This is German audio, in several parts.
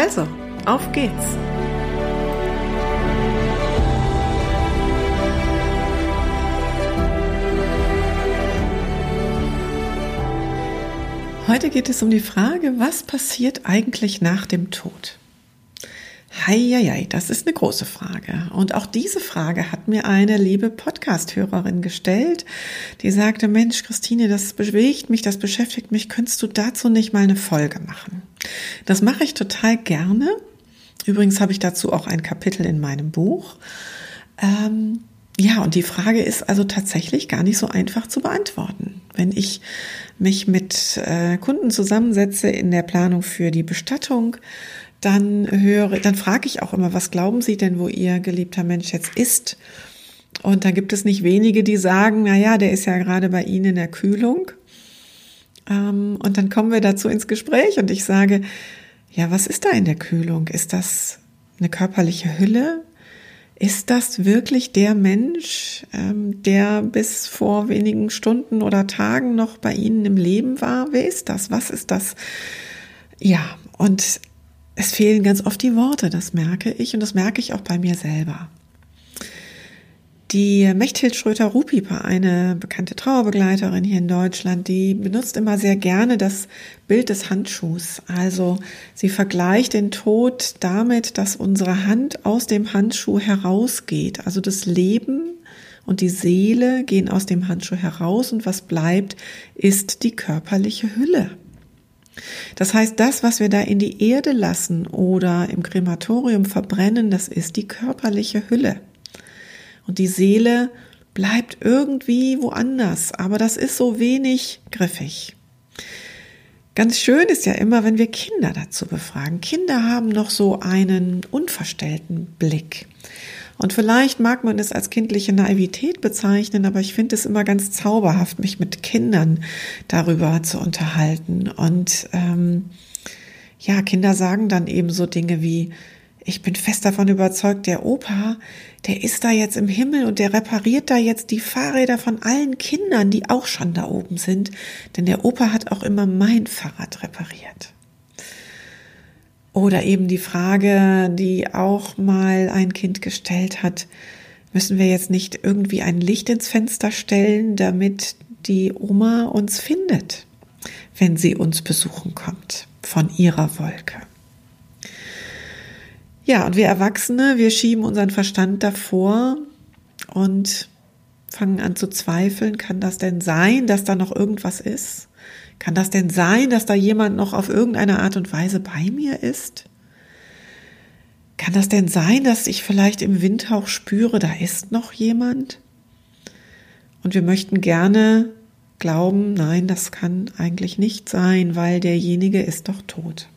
Also, auf geht's! Heute geht es um die Frage, was passiert eigentlich nach dem Tod? Heieiei, das ist eine große Frage. Und auch diese Frage hat mir eine liebe Podcast-Hörerin gestellt, die sagte, Mensch, Christine, das bewegt mich, das beschäftigt mich, könntest du dazu nicht mal eine Folge machen? Das mache ich total gerne. Übrigens habe ich dazu auch ein Kapitel in meinem Buch. Ähm, ja, und die Frage ist also tatsächlich gar nicht so einfach zu beantworten. Wenn ich mich mit äh, Kunden zusammensetze in der Planung für die Bestattung, dann höre, dann frage ich auch immer, was glauben Sie denn, wo Ihr geliebter Mensch jetzt ist? Und da gibt es nicht wenige, die sagen, na ja, der ist ja gerade bei Ihnen in der Kühlung. Ähm, und dann kommen wir dazu ins Gespräch und ich sage, ja, was ist da in der Kühlung? Ist das eine körperliche Hülle? Ist das wirklich der Mensch, ähm, der bis vor wenigen Stunden oder Tagen noch bei Ihnen im Leben war? Wer ist das? Was ist das? Ja, und es fehlen ganz oft die Worte, das merke ich und das merke ich auch bei mir selber. Die Mechthild Schröter-Rupieper, eine bekannte Trauerbegleiterin hier in Deutschland, die benutzt immer sehr gerne das Bild des Handschuhs. Also sie vergleicht den Tod damit, dass unsere Hand aus dem Handschuh herausgeht. Also das Leben und die Seele gehen aus dem Handschuh heraus und was bleibt, ist die körperliche Hülle. Das heißt, das, was wir da in die Erde lassen oder im Krematorium verbrennen, das ist die körperliche Hülle. Und die Seele bleibt irgendwie woanders, aber das ist so wenig griffig. Ganz schön ist ja immer, wenn wir Kinder dazu befragen. Kinder haben noch so einen unverstellten Blick. Und vielleicht mag man es als kindliche Naivität bezeichnen, aber ich finde es immer ganz zauberhaft, mich mit Kindern darüber zu unterhalten. Und ähm, ja, Kinder sagen dann eben so Dinge wie, ich bin fest davon überzeugt, der Opa, der ist da jetzt im Himmel und der repariert da jetzt die Fahrräder von allen Kindern, die auch schon da oben sind. Denn der Opa hat auch immer mein Fahrrad repariert. Oder eben die Frage, die auch mal ein Kind gestellt hat, müssen wir jetzt nicht irgendwie ein Licht ins Fenster stellen, damit die Oma uns findet, wenn sie uns besuchen kommt von ihrer Wolke. Ja, und wir Erwachsene, wir schieben unseren Verstand davor und fangen an zu zweifeln, kann das denn sein, dass da noch irgendwas ist? Kann das denn sein, dass da jemand noch auf irgendeine Art und Weise bei mir ist? Kann das denn sein, dass ich vielleicht im Windhauch spüre, da ist noch jemand? Und wir möchten gerne glauben, nein, das kann eigentlich nicht sein, weil derjenige ist doch tot.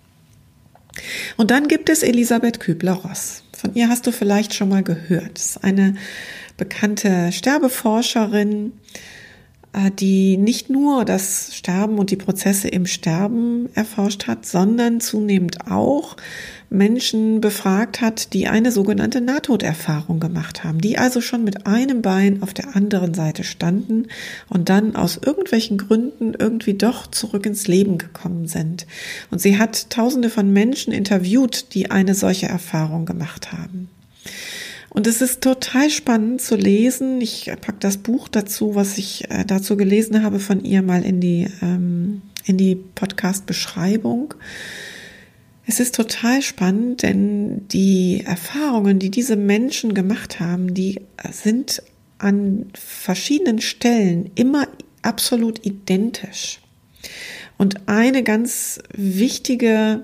Und dann gibt es Elisabeth Kübler-Ross. Von ihr hast du vielleicht schon mal gehört. Das ist eine bekannte Sterbeforscherin, die nicht nur das Sterben und die Prozesse im Sterben erforscht hat, sondern zunehmend auch Menschen befragt hat, die eine sogenannte Nahtoderfahrung gemacht haben, die also schon mit einem Bein auf der anderen Seite standen und dann aus irgendwelchen Gründen irgendwie doch zurück ins Leben gekommen sind. Und sie hat Tausende von Menschen interviewt, die eine solche Erfahrung gemacht haben. Und es ist total spannend zu lesen. Ich pack das Buch dazu, was ich äh, dazu gelesen habe, von ihr mal in die, ähm, in die Podcast-Beschreibung. Es ist total spannend, denn die Erfahrungen, die diese Menschen gemacht haben, die sind an verschiedenen Stellen immer absolut identisch. Und eine ganz wichtige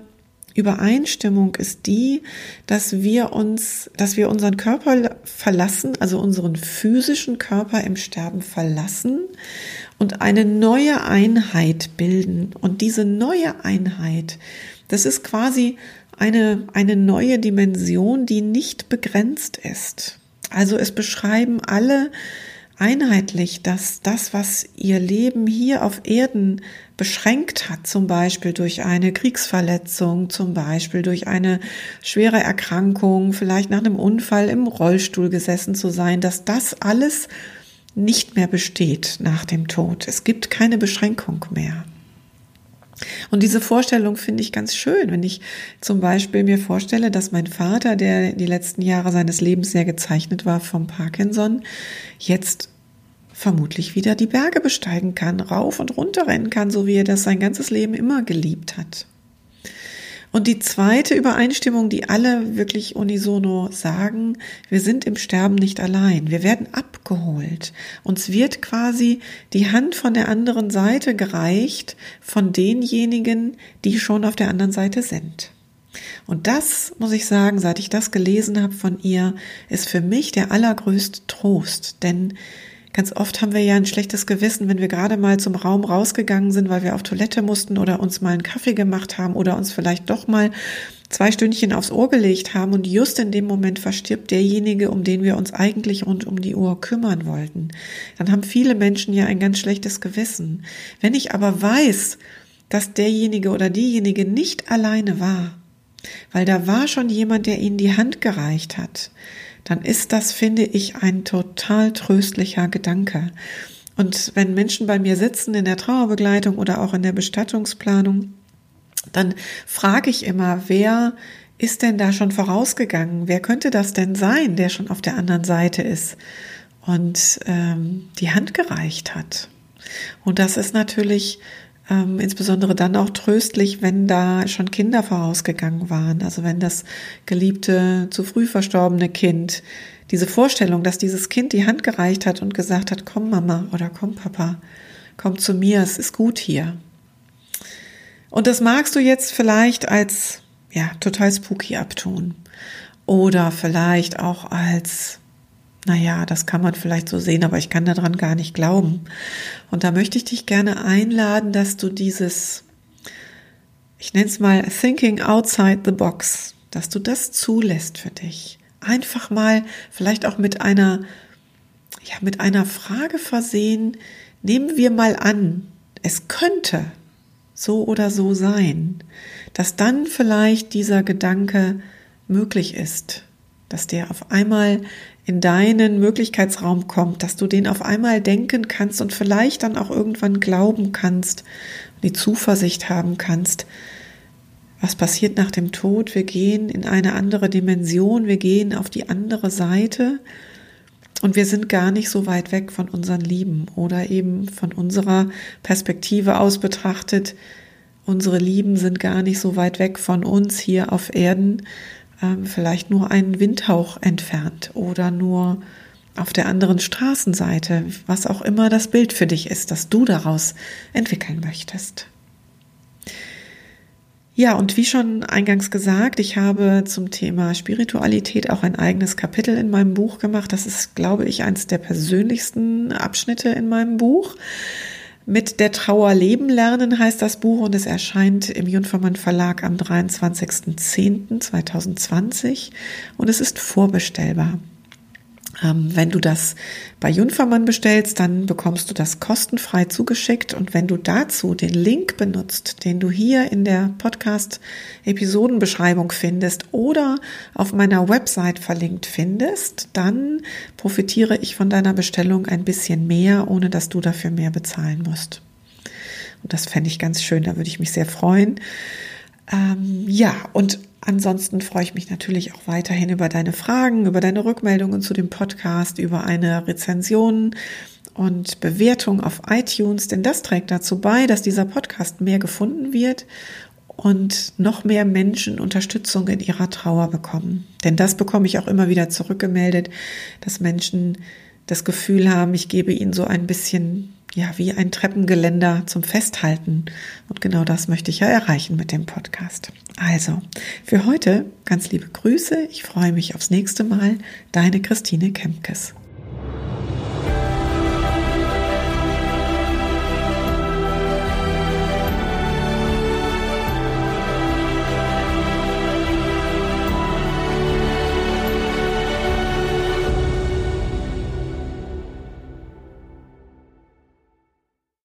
Übereinstimmung ist die, dass wir uns, dass wir unseren Körper verlassen, also unseren physischen Körper im Sterben verlassen und eine neue Einheit bilden. Und diese neue Einheit, Das ist quasi eine, eine neue Dimension, die nicht begrenzt ist. Also es beschreiben alle einheitlich, dass das, was ihr Leben hier auf Erden beschränkt hat, zum Beispiel durch eine Kriegsverletzung, zum Beispiel durch eine schwere Erkrankung, vielleicht nach einem Unfall im Rollstuhl gesessen zu sein, dass das alles nicht mehr besteht nach dem Tod. Es gibt keine Beschränkung mehr. Und diese Vorstellung finde ich ganz schön, wenn ich zum Beispiel mir vorstelle, dass mein Vater, der die letzten Jahre seines Lebens sehr gezeichnet war vom Parkinson, jetzt vermutlich wieder die Berge besteigen kann, rauf und runter rennen kann, so wie er das sein ganzes Leben immer geliebt hat. Und die zweite Übereinstimmung, die alle wirklich unisono sagen, wir sind im Sterben nicht allein. Wir werden abgeholt. Uns wird quasi die Hand von der anderen Seite gereicht von denjenigen, die schon auf der anderen Seite sind. Und das, muss ich sagen, seit ich das gelesen habe von ihr, ist für mich der allergrößte Trost. Denn Ganz oft haben wir ja ein schlechtes Gewissen, wenn wir gerade mal zum Raum rausgegangen sind, weil wir auf Toilette mussten oder uns mal einen Kaffee gemacht haben oder uns vielleicht doch mal zwei Stündchen aufs Ohr gelegt haben und just in dem Moment verstirbt derjenige, um den wir uns eigentlich rund um die Uhr kümmern wollten. Dann haben viele Menschen ja ein ganz schlechtes Gewissen. Wenn ich aber weiß, dass derjenige oder diejenige nicht alleine war, weil da war schon jemand, der ihnen die Hand gereicht hat, dann ist das, finde ich, ein total tröstlicher Gedanke. Und wenn Menschen bei mir sitzen in der Trauerbegleitung oder auch in der Bestattungsplanung, dann frage ich immer, wer ist denn da schon vorausgegangen? Wer könnte das denn sein, der schon auf der anderen Seite ist und ähm, die Hand gereicht hat? Und das ist natürlich ähm, insbesondere dann auch tröstlich, wenn da schon Kinder vorausgegangen waren. Also wenn das geliebte, zu früh verstorbene Kind, diese Vorstellung, dass dieses Kind die Hand gereicht hat und gesagt hat, komm Mama oder komm Papa, komm zu mir, es ist gut hier. Und das magst du jetzt vielleicht als, ja, total spooky abtun. Oder vielleicht auch als naja, das kann man vielleicht so sehen, aber ich kann daran gar nicht glauben. Und da möchte ich dich gerne einladen, dass du dieses, ich nenne es mal Thinking Outside the Box, dass du das zulässt für dich. Einfach mal vielleicht auch mit einer, ja, mit einer Frage versehen. Nehmen wir mal an, es könnte so oder so sein, dass dann vielleicht dieser Gedanke möglich ist, dass der auf einmal in deinen Möglichkeitsraum kommt, dass du den auf einmal denken kannst und vielleicht dann auch irgendwann glauben kannst, die Zuversicht haben kannst, was passiert nach dem Tod? Wir gehen in eine andere Dimension, wir gehen auf die andere Seite und wir sind gar nicht so weit weg von unseren Lieben oder eben von unserer Perspektive aus betrachtet. Unsere Lieben sind gar nicht so weit weg von uns hier auf Erden, ähm, vielleicht nur einen Windhauch entfernt oder nur auf der anderen Straßenseite, was auch immer das Bild für dich ist, das du daraus entwickeln möchtest. Ja, und wie schon eingangs gesagt, ich habe zum Thema Spiritualität auch ein eigenes Kapitel in meinem Buch gemacht. Das ist, glaube ich, eines der persönlichsten Abschnitte in meinem Buch. Mit der Trauer leben lernen heißt das Buch und es erscheint im Jungfermann Verlag am 23.10.2020 und es ist vorbestellbar. Ähm, wenn du das bei Junfermann bestellst, dann bekommst du das kostenfrei zugeschickt. Und wenn du dazu den Link benutzt, den du hier in der Podcast-Episodenbeschreibung findest oder auf meiner Website verlinkt findest, dann profitiere ich von deiner Bestellung ein bisschen mehr, ohne dass du dafür mehr bezahlen musst. Und das fände ich ganz schön, da würde ich mich sehr freuen. Ähm, ja, und ansonsten freue ich mich natürlich auch weiterhin über deine Fragen, über deine Rückmeldungen zu dem Podcast, über eine Rezension und Bewertung auf iTunes, denn das trägt dazu bei, dass dieser Podcast mehr gefunden wird und noch mehr Menschen Unterstützung in ihrer Trauer bekommen. Denn das bekomme ich auch immer wieder zurückgemeldet, dass Menschen das Gefühl haben, ich gebe ihnen so ein bisschen ja, wie ein Treppengeländer zum Festhalten. Und genau das möchte ich ja erreichen mit dem Podcast. Also, für heute ganz liebe Grüße. Ich freue mich aufs nächste Mal. Deine Christine Kempkes.